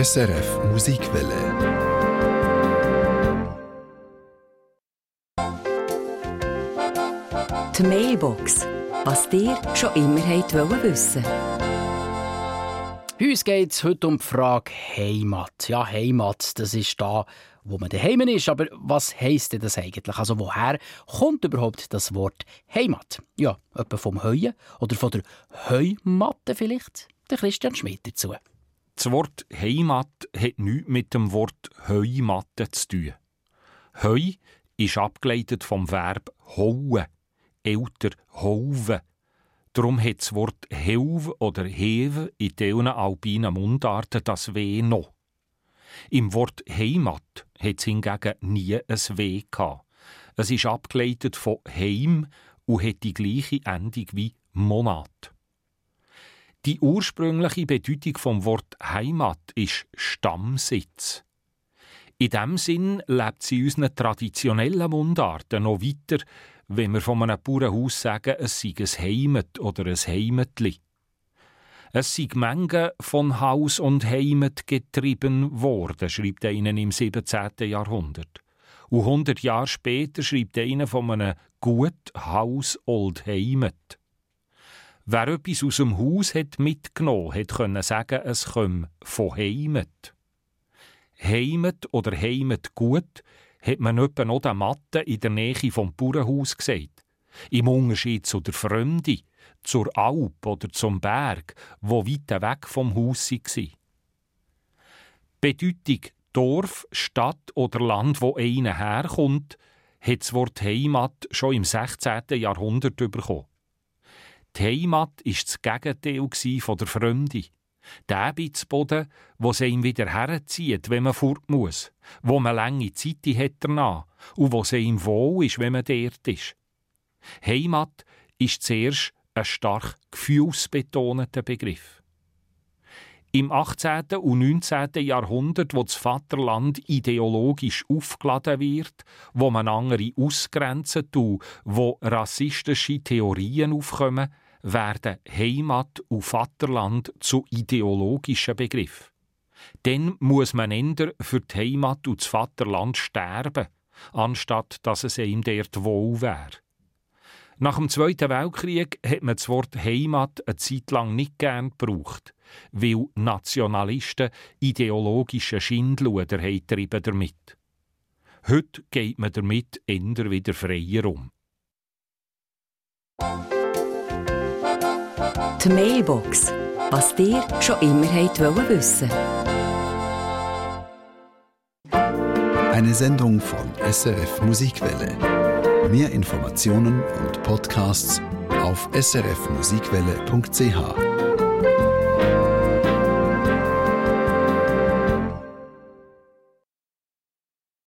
SRF Musikwelle. Die Mailbox. Was dir schon immer wollen wissen uns geht es heute um die Frage Heimat. Ja, Heimat, das ist da, wo man daheim ist. Aber was heisst denn das eigentlich? Also woher kommt überhaupt das Wort Heimat? Ja, etwa vom Heuen oder von der Heumatte vielleicht? Der Christian Schmidt dazu. Das Wort Heimat hat nichts mit dem Wort Heumatte zu tun. Heu ist abgeleitet vom Verb hauen älter Hauve. Darum hat das Wort Helv oder Heve in diesen alpinen Mundarten das W noch. Im Wort Heimat hat es hingegen nie ein W gehabt. Es ist abgeleitet von Heim und hat die gleiche Endung wie Monat. Die ursprüngliche Bedeutung vom Wort Heimat ist Stammsitz. In dem Sinn lebt sie unseren traditionellen Mundarten noch weiter wenn wir von einem Bauernhaus sagen, es sei ein Heimat oder ein Heimatli. Es sei Menge von Haus und Heimat getrieben worden, schreibt einer im 17. Jahrhundert. Und hundert Jahre später schreibt einer von einem gut Haus old Heimat. Wer etwas aus dem Haus hat mitgenommen, hat können sagen, es komme von Heimat. Heimat oder Heimat gut hat man etwa noch den Matten in der Nähe vom Bauernhaus gesagt. Im Unterschied zu der Fremde, zur Alp oder zum Berg, wo weit weg vom Haus war. Bedeutung Dorf, Stadt oder Land, wo einer herkommt, hat das Wort Heimat schon im 16. Jahrhundert bekommen. Die Heimat war das Gegenteil der Fremde. Der Bitzboden, wo sie ihm wieder herzieht, wenn man fort muss, wo man lange Zeit hat danach und wo sie ihm wohl ist, wenn man dort ist. Heimat ist zuerst ein stark gefühlsbetonter Begriff. Im 18. und 19. Jahrhundert, wo das Vaterland ideologisch aufgeladen wird, wo man andere ausgrenzen tut, wo rassistische Theorien aufkommen, werden Heimat und Vaterland zu ideologischen Begriffen. Dann muss man ändern für die Heimat und das Vaterland sterben, anstatt dass es ihm dort wohl wäre. Nach dem Zweiten Weltkrieg hat man das Wort Heimat eine Zeit lang nicht gern gebraucht, weil Nationalisten ideologische Schindluder damit damit. Heute geht man damit eher wieder freier um. Die Mailbox. Was dir schon immer wollen wissen Eine Sendung von SRF Musikwelle. Mehr Informationen und Podcasts auf srfmusikwelle.ch.